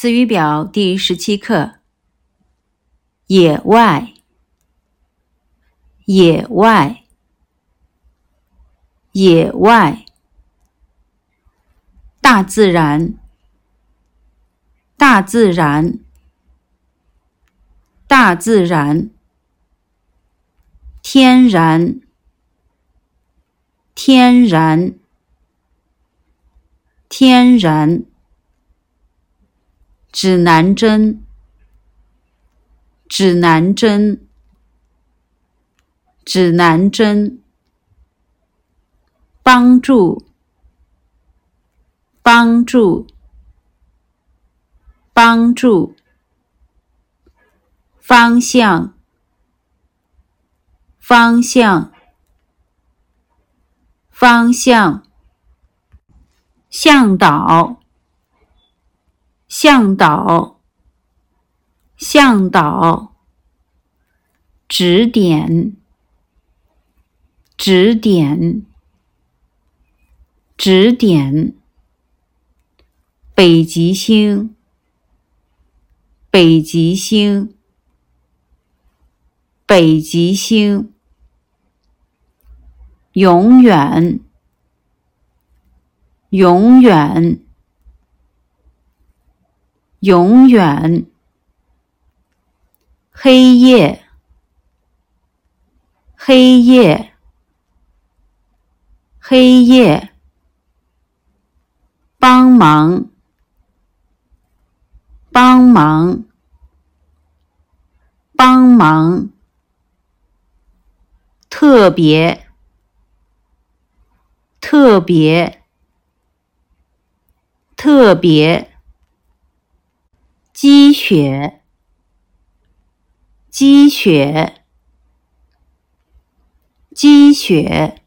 词语表第十七课：野外，野外，野外，大自然，大自然，大自然，天然，天然，天然。指南针，指南针，指南针。帮助，帮助，帮助。方向，方向，方向。向导。向导，向导，指点，指点，指点，北极星，北极星，北极星，永远，永远。永远，黑夜，黑夜，黑夜，帮忙，帮忙，帮忙，特别，特别，特别。积雪，积雪，积雪。